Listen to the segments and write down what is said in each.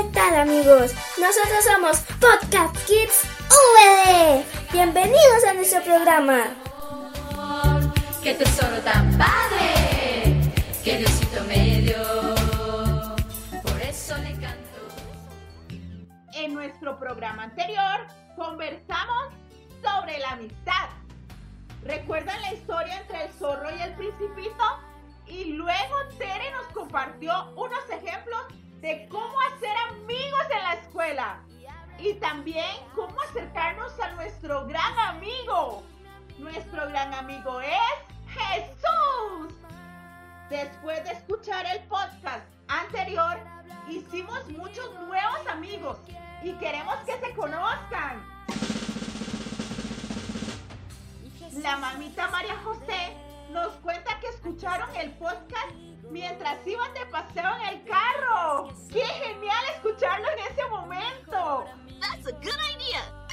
¿Qué tal amigos? Nosotros somos Podcast Kids VD. Bienvenidos a nuestro programa. ¡Qué tesoro tan padre! ¡Qué Diosito me dio! Por eso le canto. En nuestro programa anterior conversamos sobre la amistad. ¿Recuerdan la historia entre el zorro y el principito? Y luego Tere nos compartió unos ejemplos de cómo hacer amigos en la escuela. Y también cómo acercarnos a nuestro gran amigo. Nuestro gran amigo es Jesús. Después de escuchar el podcast anterior, hicimos muchos nuevos amigos y queremos que se conozcan. La mamita María José nos cuenta que escucharon el podcast mientras iban de paseo en el carro. ¡Qué genial escucharlo en ese momento! That's a good idea.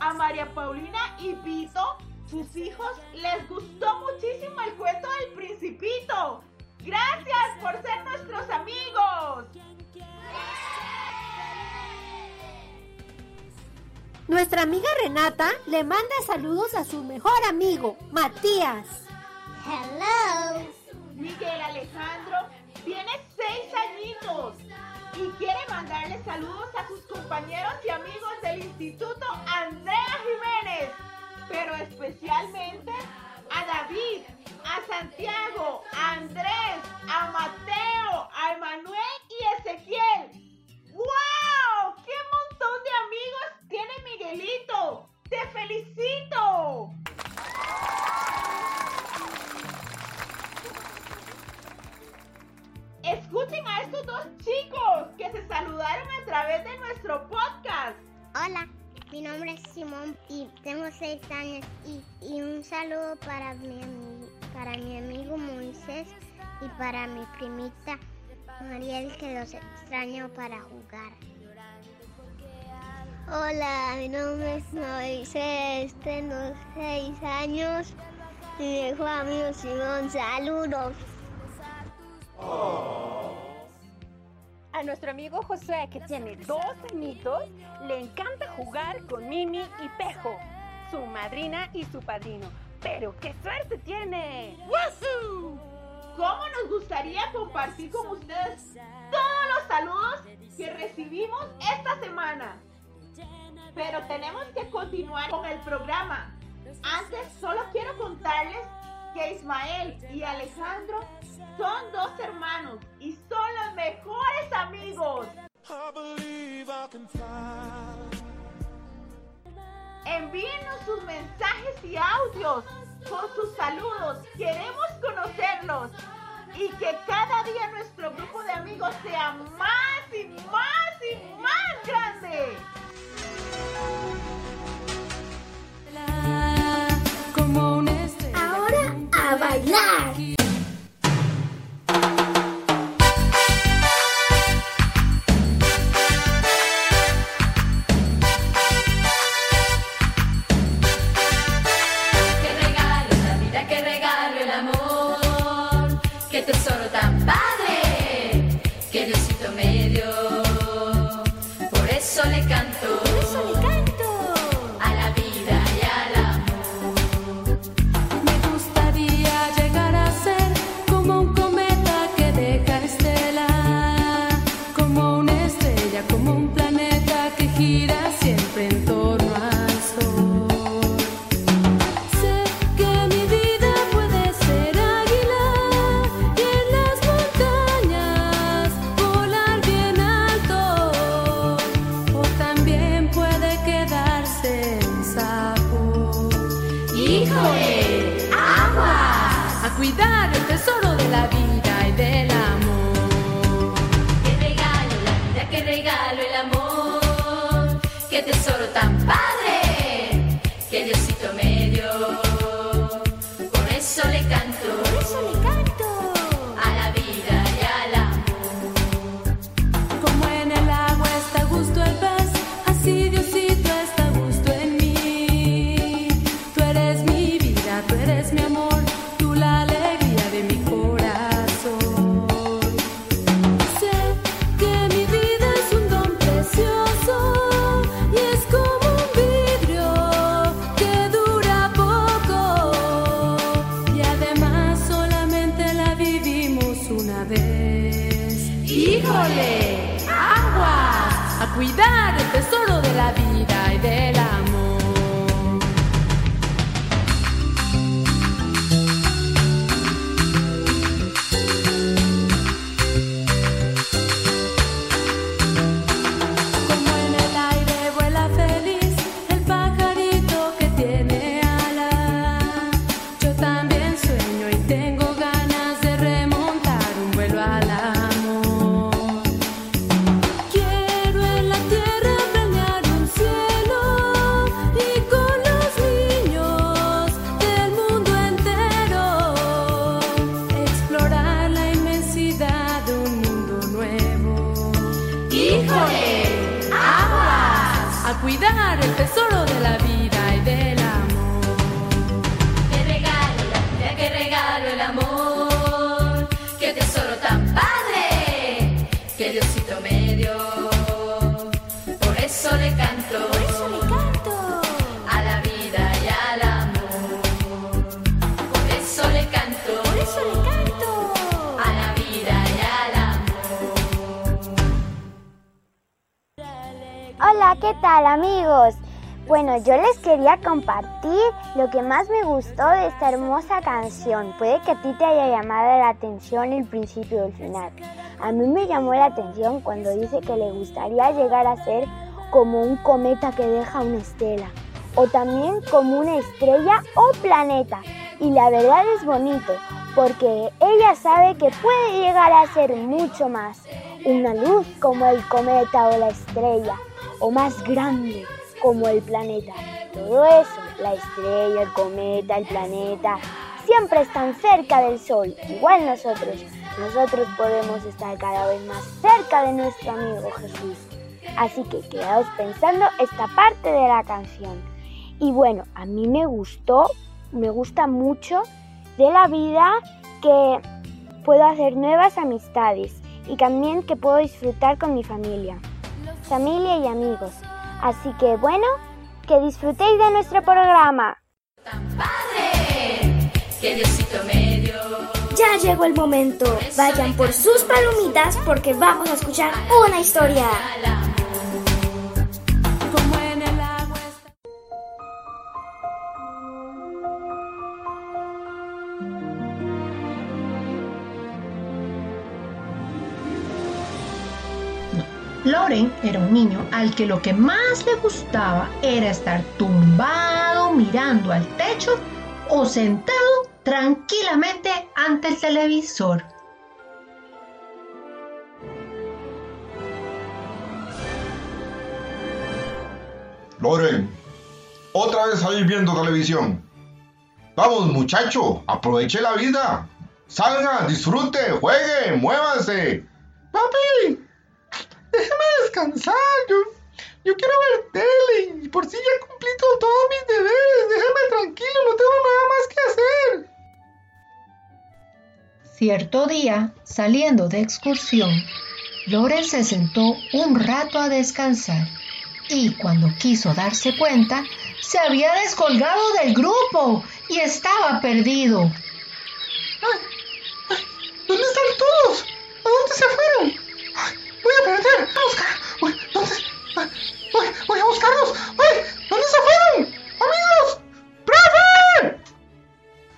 A María Paulina y Vito, sus hijos, les gustó muchísimo el cuento del principito. Gracias por ser nuestros amigos. Nuestra amiga Renata le manda saludos a su mejor amigo, Matías. Hello. Tiene seis añitos y quiere mandarle saludos a sus compañeros y amigos del Instituto Andrea Jiménez, pero especialmente a David, a Santiago, a Andrés, a Mateo, a Emanuel través de nuestro podcast. Hola, mi nombre es Simón y tengo seis años y, y un saludo para mi, para mi amigo Moisés y para mi primita Mariel que los extraño para jugar. Hola, mi nombre es Moisés, tengo seis años y mi amigo Simón, saludos. A nuestro amigo Josué, que tiene dos añitos, le encanta jugar con Mimi y Pejo, su madrina y su padrino. ¡Pero qué suerte tiene! ¿Cómo nos gustaría compartir con ustedes todos los saludos que recibimos esta semana? Pero tenemos que continuar con el programa. Antes solo quiero contarles que Ismael y Alejandro son dos hermanos y son los mejores amigos. Envíenos sus mensajes y audios con sus saludos. Queremos conocerlos y que cada día nuestro grupo de amigos sea más y más y más grande. ¿Qué tal amigos? Bueno, yo les quería compartir lo que más me gustó de esta hermosa canción. Puede que a ti te haya llamado la atención el principio y el final. A mí me llamó la atención cuando dice que le gustaría llegar a ser como un cometa que deja una estela. O también como una estrella o planeta. Y la verdad es bonito, porque ella sabe que puede llegar a ser mucho más. Una luz como el cometa o la estrella o más grande como el planeta. Todo eso, la estrella, el cometa, el planeta, siempre están cerca del Sol, igual nosotros. Nosotros podemos estar cada vez más cerca de nuestro amigo Jesús. Así que quedaos pensando esta parte de la canción. Y bueno, a mí me gustó, me gusta mucho de la vida que puedo hacer nuevas amistades y también que puedo disfrutar con mi familia familia y amigos. Así que bueno, que disfrutéis de nuestro programa. Ya llegó el momento. Vayan por sus palomitas porque vamos a escuchar una historia. Loren era un niño al que lo que más le gustaba era estar tumbado mirando al techo o sentado tranquilamente ante el televisor. Loren, otra vez ahí viendo televisión. Vamos, muchacho, aproveche la vida. Salga, disfrute, juegue, muévase. Papi, déjame descansar. Yo, yo quiero ver tele y por si ya cumplí todos mis deberes. Déjame tranquilo, no tengo nada más que hacer. Cierto día, saliendo de excursión, Loren se sentó un rato a descansar y cuando quiso darse cuenta, se había descolgado del grupo y estaba perdido. Ay, ay, ¿Dónde están todos? ¿A dónde se fueron? A a buscar. Voy, a buscarlos. Ay, ¿Dónde se fueron? Amigos, profe.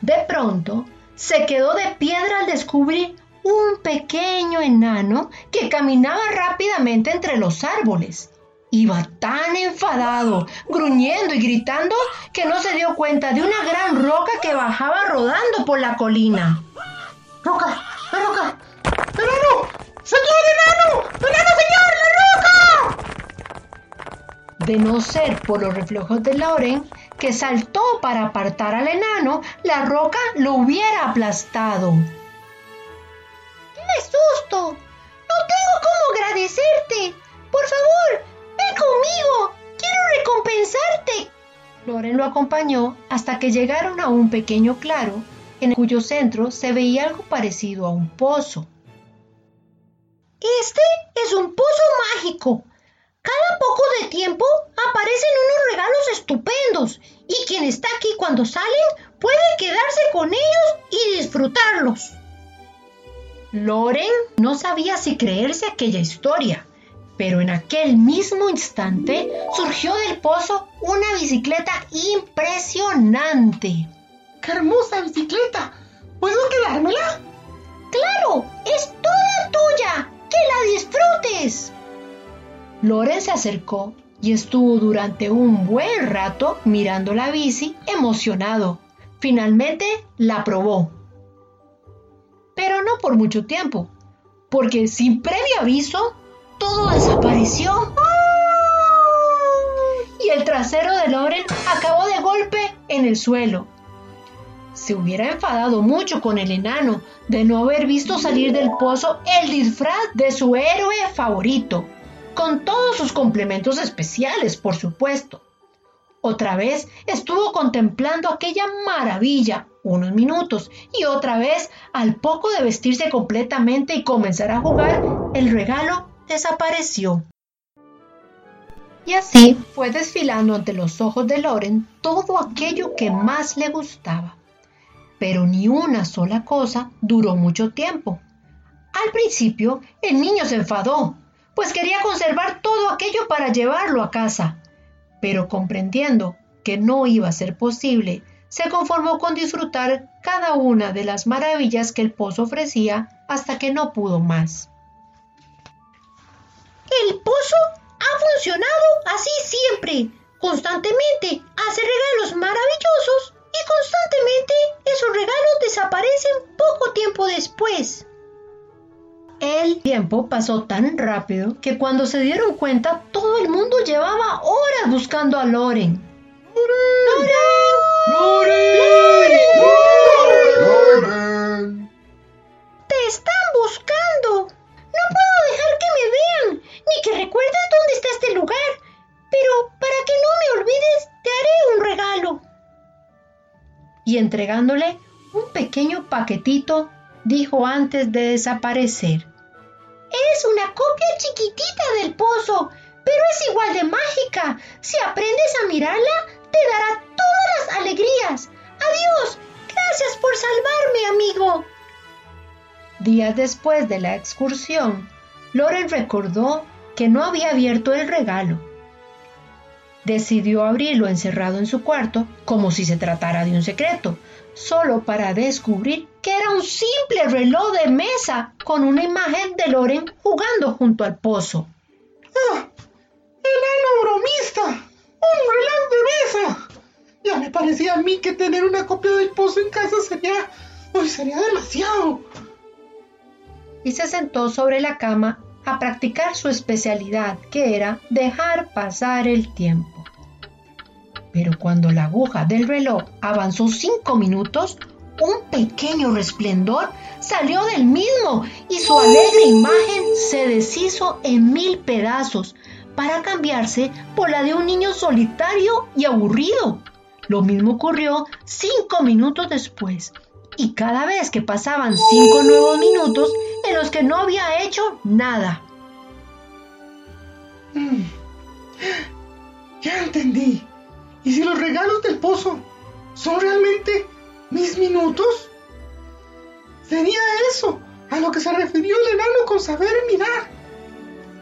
De pronto, se quedó de piedra al descubrir un pequeño enano que caminaba rápidamente entre los árboles. Iba tan enfadado, gruñendo y gritando, que no se dio cuenta de una gran roca que bajaba rodando por la colina. Roca, roca. ¡Enano! ¡Señor enano! ¡Enano, señor! ¡La roca! De no ser por los reflejos de Lauren, que saltó para apartar al enano, la roca lo hubiera aplastado. ¡Qué susto! No tengo cómo agradecerte. Por favor, ven conmigo. Quiero recompensarte. Loren lo acompañó hasta que llegaron a un pequeño claro, en cuyo centro se veía algo parecido a un pozo. Este es un pozo mágico. Cada poco de tiempo aparecen unos regalos estupendos y quien está aquí cuando salen puede quedarse con ellos y disfrutarlos. Loren no sabía si creerse aquella historia, Pero en aquel mismo instante surgió del pozo una bicicleta impresionante. ¡Qué hermosa bicicleta! ¿Puedo quedármela? ¡Claro! ¡Es toda tuya! ¡Que la disfrutes! Loren se acercó y estuvo durante un buen rato mirando la bici emocionado. Finalmente la probó. Pero no por mucho tiempo, porque sin previo aviso todo desapareció. Y el trasero de Loren acabó de golpe en el suelo. Se hubiera enfadado mucho con el enano de no haber visto salir del pozo el disfraz de su héroe favorito, con todos sus complementos especiales, por supuesto. Otra vez estuvo contemplando aquella maravilla unos minutos y otra vez, al poco de vestirse completamente y comenzar a jugar, el regalo desapareció. Y así fue desfilando ante los ojos de Loren todo aquello que más le gustaba. Pero ni una sola cosa duró mucho tiempo. Al principio, el niño se enfadó, pues quería conservar todo aquello para llevarlo a casa. Pero comprendiendo que no iba a ser posible, se conformó con disfrutar cada una de las maravillas que el pozo ofrecía hasta que no pudo más. El pozo ha funcionado así siempre. Constantemente hace regalos maravillosos y constantemente esos regalos desaparecen poco tiempo después. El tiempo pasó tan rápido que cuando se dieron cuenta todo el mundo llevaba horas buscando a Loren. ¡Loren! ¡Te están buscando! No puedo dejar que me vean, ni que recuerdes dónde está este lugar. Pero para que no me Y entregándole un pequeño paquetito, dijo antes de desaparecer. Es una copia chiquitita del pozo, pero es igual de mágica. Si aprendes a mirarla, te dará todas las alegrías. Adiós. Gracias por salvarme, amigo. Días después de la excursión, Loren recordó que no había abierto el regalo. Decidió abrirlo encerrado en su cuarto como si se tratara de un secreto, solo para descubrir que era un simple reloj de mesa con una imagen de Loren jugando junto al pozo. ¡Ah! ¡Enano bromista! ¡Un reloj de mesa! Ya me parecía a mí que tener una copia del pozo en casa sería... Uy, sería demasiado. Y se sentó sobre la cama a practicar su especialidad, que era dejar pasar el tiempo. Pero cuando la aguja del reloj avanzó cinco minutos, un pequeño resplendor salió del mismo y su alegre imagen se deshizo en mil pedazos para cambiarse por la de un niño solitario y aburrido. Lo mismo ocurrió cinco minutos después, y cada vez que pasaban cinco nuevos minutos no había hecho nada. Mm. Ya entendí. ¿Y si los regalos del pozo son realmente mis minutos? Sería eso a lo que se refirió el enano con saber mirar.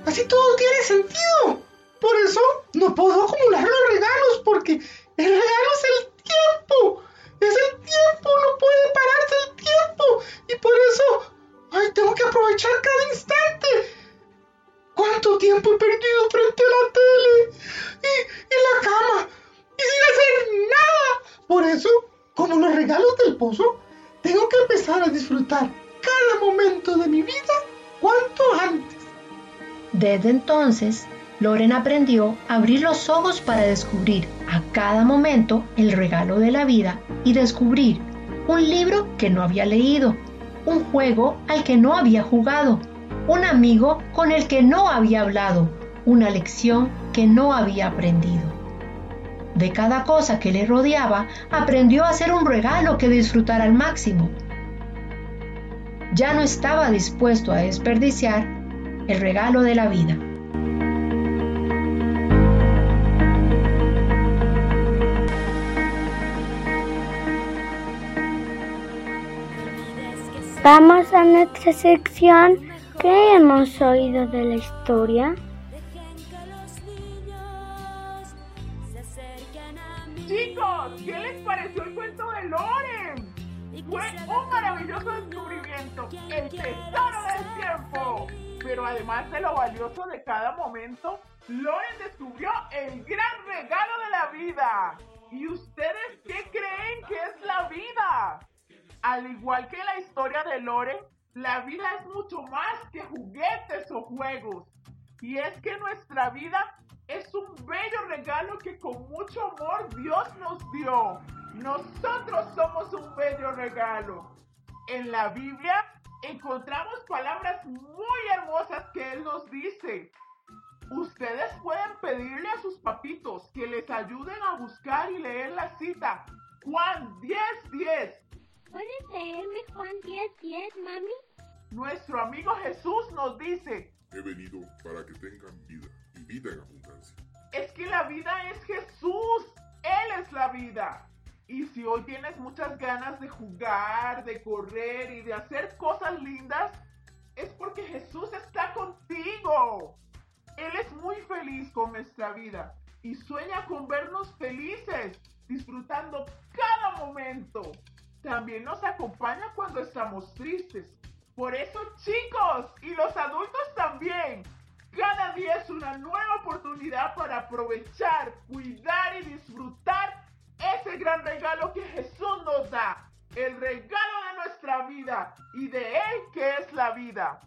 Así todo tiene sentido. Por eso no puedo acumular los regalos porque el regalo es el tiempo. Es el tiempo, no puede pararse el tiempo. Y por eso, ay, tengo que aprovechar cada instante. ¿Cuánto tiempo he perdido frente a la tele? Y en la cama. Y sin hacer nada. Por eso, como los regalos del pozo, tengo que empezar a disfrutar cada momento de mi vida cuanto antes. Desde entonces, Loren aprendió a abrir los ojos para descubrir a cada momento el regalo de la vida y descubrir un libro que no había leído, un juego al que no había jugado, un amigo con el que no había hablado, una lección que no había aprendido. De cada cosa que le rodeaba, aprendió a hacer un regalo que disfrutara al máximo. Ya no estaba dispuesto a desperdiciar el regalo de la vida. Vamos a nuestra sección que hemos oído de la historia. Chicos, ¿qué les pareció el cuento de Loren? Fue un maravilloso descubrimiento, el tesoro del tiempo. Pero además de lo valioso de cada momento, Loren descubrió el gran regalo de la vida. ¿Y ustedes qué creen que es la vida? Al igual que la historia de Loren, la vida es mucho más que juguetes o juegos. Y es que nuestra vida es un bello regalo que con mucho amor Dios nos dio. Nosotros somos un bello regalo. En la Biblia encontramos palabras muy hermosas que Él nos dice. Ustedes pueden pedirle a sus papitos que les ayuden a buscar y leer la cita. Juan 10:10. 10. ¿Puedes leerme Juan 10:10, mami? Nuestro amigo Jesús nos dice, He venido para que tengan vida y vida en abundancia. es que la vida es Jesús. Él es la vida. Y si hoy tienes muchas ganas de jugar, de correr y de hacer cosas lindas, es porque Jesús está contigo. Él es muy feliz con nuestra vida y sueña con vernos felices, disfrutando cada momento. También nos acompaña cuando estamos tristes. Por eso, chicos, y los adultos también, cada día es una nueva oportunidad para aprovechar, cuidar y disfrutar ese gran regalo que Jesús nos da. El regalo de nuestra vida y de Él que es la vida.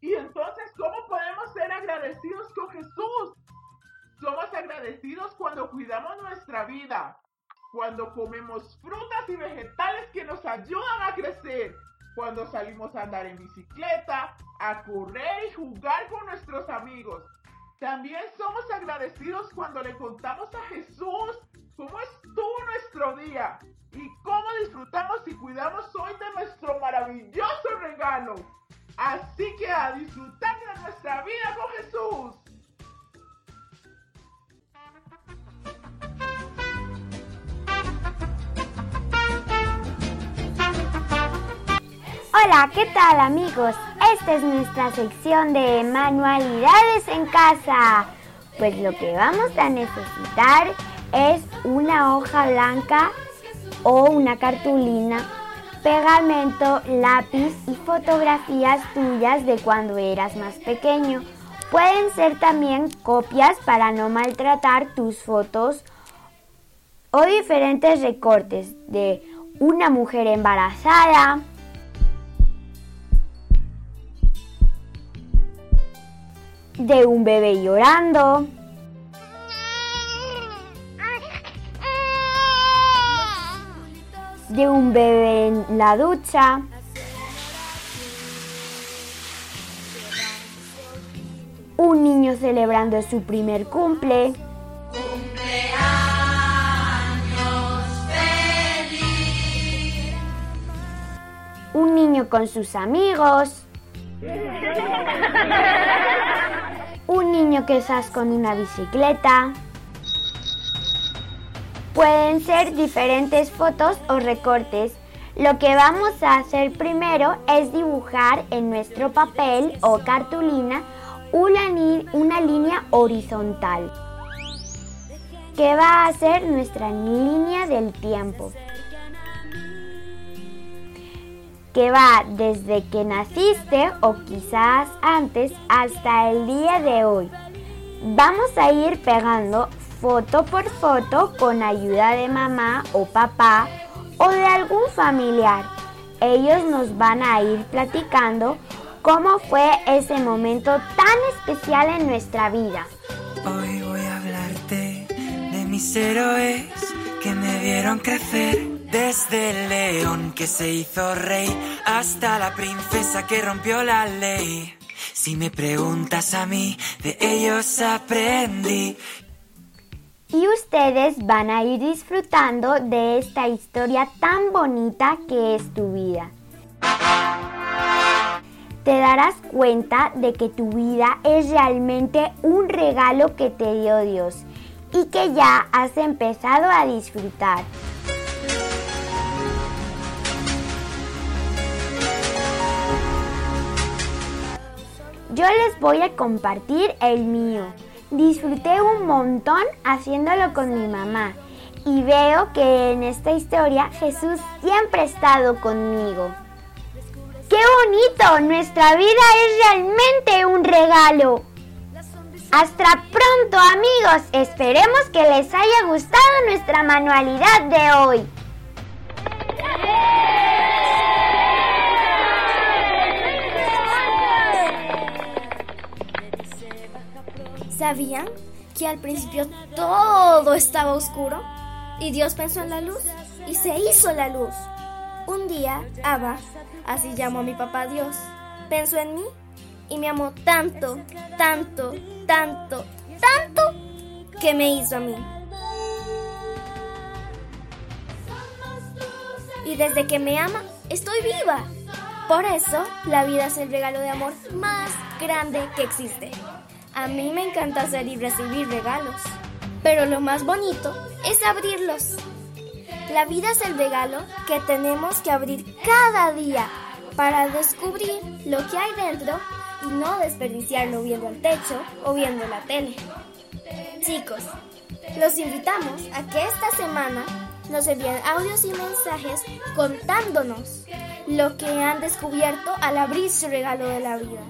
Y entonces, ¿cómo podemos ser agradecidos con Jesús? Somos agradecidos cuando cuidamos nuestra vida, cuando comemos frutas y vegetales que nos ayudan a crecer, cuando salimos a andar en bicicleta, a correr y jugar con nuestros amigos. También somos agradecidos cuando le contamos a Jesús cómo estuvo nuestro día y cómo disfrutamos y cuidamos hoy de nuestro maravilloso regalo. Así que a disfrutar de nuestra vida con Jesús. Hola, ¿qué tal amigos? Esta es nuestra sección de manualidades en casa. Pues lo que vamos a necesitar es una hoja blanca o una cartulina, pegamento, lápiz y fotografías tuyas de cuando eras más pequeño. Pueden ser también copias para no maltratar tus fotos o diferentes recortes de una mujer embarazada, de un bebé llorando, de un bebé en la ducha, un niño celebrando su primer cumple, un niño con sus amigos, niño quizás con una bicicleta. Pueden ser diferentes fotos o recortes. Lo que vamos a hacer primero es dibujar en nuestro papel o cartulina una, una línea horizontal que va a ser nuestra línea del tiempo que va desde que naciste o quizás antes hasta el día de hoy. Vamos a ir pegando foto por foto con ayuda de mamá o papá o de algún familiar. Ellos nos van a ir platicando cómo fue ese momento tan especial en nuestra vida. Hoy voy a hablarte de mis héroes que me vieron crecer. Desde el león que se hizo rey hasta la princesa que rompió la ley. Si me preguntas a mí, de ellos aprendí. Y ustedes van a ir disfrutando de esta historia tan bonita que es tu vida. Te darás cuenta de que tu vida es realmente un regalo que te dio Dios y que ya has empezado a disfrutar. Yo les voy a compartir el mío. Disfruté un montón haciéndolo con mi mamá y veo que en esta historia Jesús siempre ha estado conmigo. ¡Qué bonito! Nuestra vida es realmente un regalo. Hasta pronto amigos, esperemos que les haya gustado nuestra manualidad de hoy. ¿Sabían que al principio todo estaba oscuro? Y Dios pensó en la luz y se hizo la luz. Un día, Abba, así llamó a mi papá Dios, pensó en mí y me amó tanto, tanto, tanto, tanto que me hizo a mí. Y desde que me ama, estoy viva. Por eso, la vida es el regalo de amor más grande que existe. A mí me encanta hacer y recibir regalos, pero lo más bonito es abrirlos. La vida es el regalo que tenemos que abrir cada día para descubrir lo que hay dentro y no desperdiciarlo viendo el techo o viendo la tele. Chicos, los invitamos a que esta semana nos envíen audios y mensajes contándonos lo que han descubierto al abrir su regalo de la vida.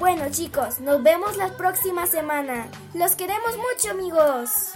Bueno chicos, nos vemos la próxima semana. Los queremos mucho amigos.